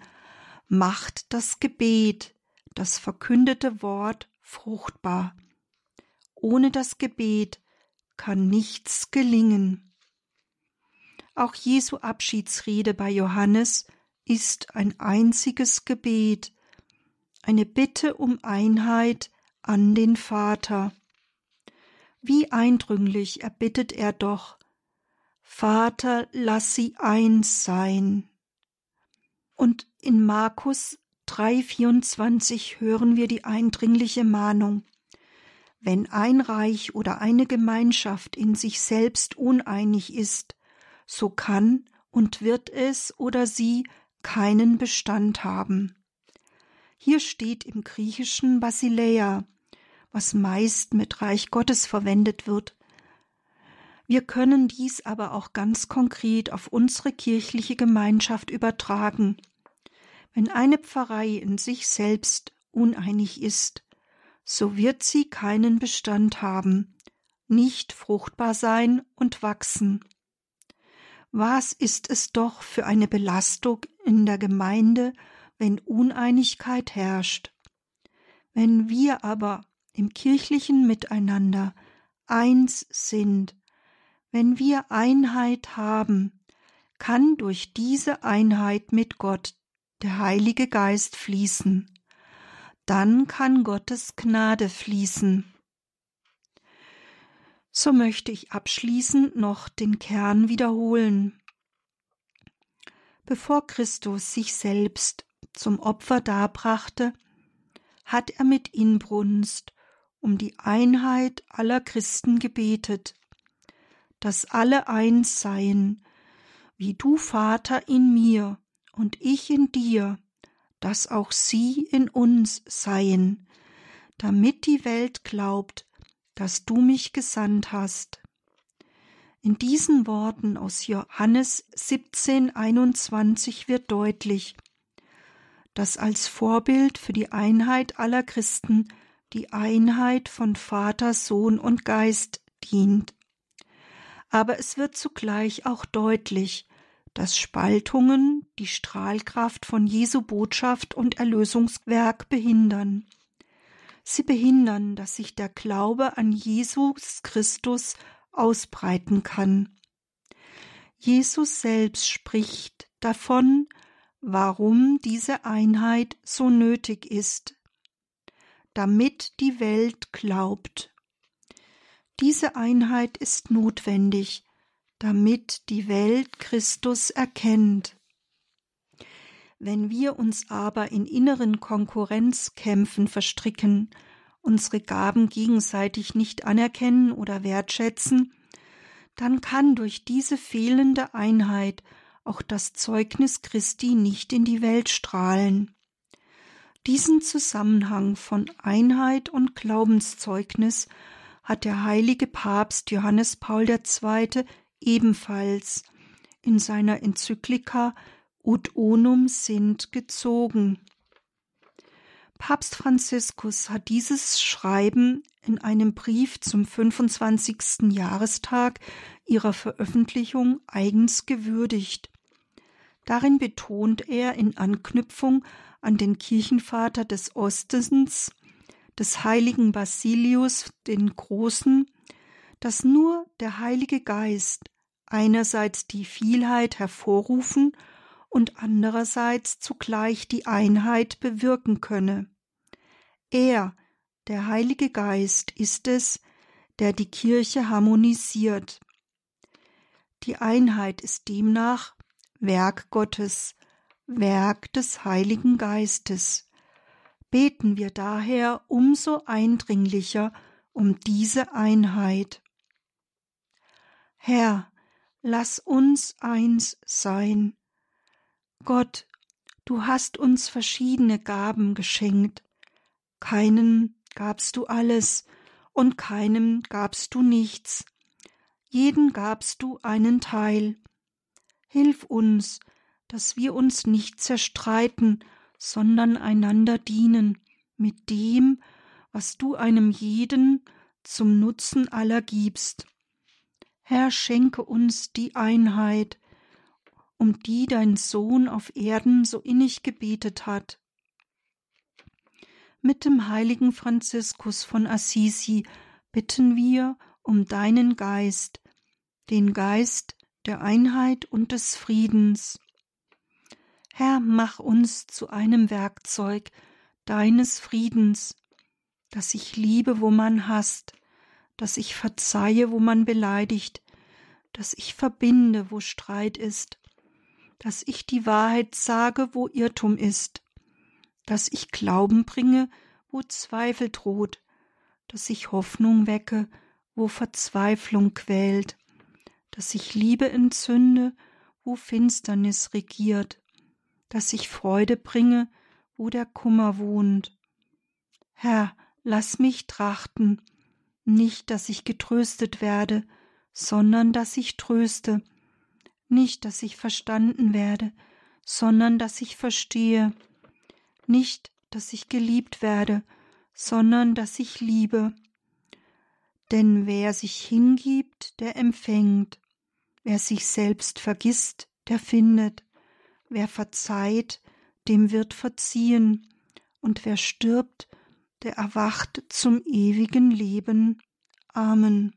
macht das Gebet, das verkündete Wort fruchtbar. Ohne das Gebet kann nichts gelingen. Auch Jesu Abschiedsrede bei Johannes ist ein einziges Gebet, eine Bitte um Einheit an den Vater. Wie eindringlich erbittet er doch Vater, lass sie eins sein. Und in Markus 3,24 hören wir die eindringliche Mahnung. Wenn ein Reich oder eine Gemeinschaft in sich selbst uneinig ist, so kann und wird es oder sie keinen Bestand haben. Hier steht im Griechischen Basileia, was meist mit Reich Gottes verwendet wird. Wir können dies aber auch ganz konkret auf unsere kirchliche Gemeinschaft übertragen. Wenn eine Pfarrei in sich selbst uneinig ist, so wird sie keinen Bestand haben, nicht fruchtbar sein und wachsen. Was ist es doch für eine Belastung in der Gemeinde, wenn Uneinigkeit herrscht? Wenn wir aber im kirchlichen Miteinander eins sind, wenn wir Einheit haben, kann durch diese Einheit mit Gott der Heilige Geist fließen. Dann kann Gottes Gnade fließen. So möchte ich abschließend noch den Kern wiederholen. Bevor Christus sich selbst zum Opfer darbrachte, hat er mit Inbrunst um die Einheit aller Christen gebetet, dass alle eins seien, wie du Vater in mir und ich in dir, dass auch sie in uns seien, damit die Welt glaubt, dass du mich gesandt hast. In diesen Worten aus Johannes 17, 21 wird deutlich, dass als Vorbild für die Einheit aller Christen die Einheit von Vater, Sohn und Geist dient. Aber es wird zugleich auch deutlich, dass Spaltungen die Strahlkraft von Jesu Botschaft und Erlösungswerk behindern. Sie behindern, dass sich der Glaube an Jesus Christus ausbreiten kann. Jesus selbst spricht davon, warum diese Einheit so nötig ist, damit die Welt glaubt. Diese Einheit ist notwendig, damit die Welt Christus erkennt. Wenn wir uns aber in inneren Konkurrenzkämpfen verstricken, unsere Gaben gegenseitig nicht anerkennen oder wertschätzen, dann kann durch diese fehlende Einheit auch das Zeugnis Christi nicht in die Welt strahlen. Diesen Zusammenhang von Einheit und Glaubenszeugnis hat der heilige Papst Johannes Paul II. ebenfalls in seiner Enzyklika Ut unum sind gezogen. Papst Franziskus hat dieses Schreiben in einem Brief zum 25. Jahrestag ihrer Veröffentlichung eigens gewürdigt. Darin betont er in Anknüpfung an den Kirchenvater des Ostens, des heiligen Basilius den Großen, dass nur der Heilige Geist einerseits die Vielheit hervorrufen und andererseits zugleich die Einheit bewirken könne. Er, der Heilige Geist, ist es, der die Kirche harmonisiert. Die Einheit ist demnach Werk Gottes, Werk des Heiligen Geistes. Beten wir daher umso eindringlicher um diese Einheit. Herr, lass uns eins sein, Gott, du hast uns verschiedene Gaben geschenkt. Keinen gabst du alles und keinem gabst du nichts. Jeden gabst du einen Teil. Hilf uns, dass wir uns nicht zerstreiten, sondern einander dienen mit dem, was du einem jeden zum Nutzen aller gibst. Herr, schenke uns die Einheit, um die dein Sohn auf Erden so innig gebetet hat. Mit dem heiligen Franziskus von Assisi bitten wir um deinen Geist, den Geist der Einheit und des Friedens. Herr, mach uns zu einem Werkzeug deines Friedens, dass ich liebe, wo man hasst, dass ich verzeihe, wo man beleidigt, dass ich verbinde, wo Streit ist, dass ich die Wahrheit sage, wo Irrtum ist, dass ich Glauben bringe, wo Zweifel droht, dass ich Hoffnung wecke, wo Verzweiflung quält, dass ich Liebe entzünde, wo Finsternis regiert, dass ich Freude bringe, wo der Kummer wohnt. Herr, lass mich trachten, nicht, dass ich getröstet werde, sondern dass ich tröste, nicht, dass ich verstanden werde, sondern dass ich verstehe, nicht, dass ich geliebt werde, sondern dass ich liebe. Denn wer sich hingibt, der empfängt, wer sich selbst vergisst, der findet, wer verzeiht, dem wird verziehen, und wer stirbt, der erwacht zum ewigen Leben. Amen.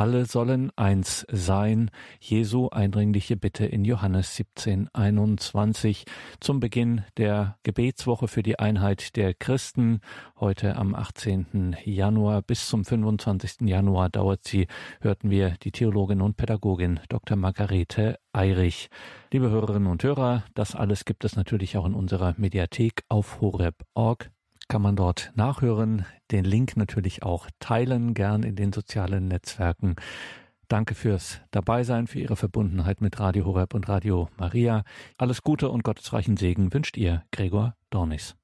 Alle sollen eins sein. Jesu eindringliche Bitte in Johannes 17, 21 zum Beginn der Gebetswoche für die Einheit der Christen. Heute am 18. Januar bis zum 25. Januar dauert sie, hörten wir die Theologin und Pädagogin Dr. Margarete Eirich. Liebe Hörerinnen und Hörer, das alles gibt es natürlich auch in unserer Mediathek auf horeb.org kann man dort nachhören. Den Link natürlich auch teilen, gern in den sozialen Netzwerken. Danke fürs Dabeisein, für Ihre Verbundenheit mit Radio Horeb und Radio Maria. Alles Gute und gottesreichen Segen wünscht Ihr Gregor Dornis.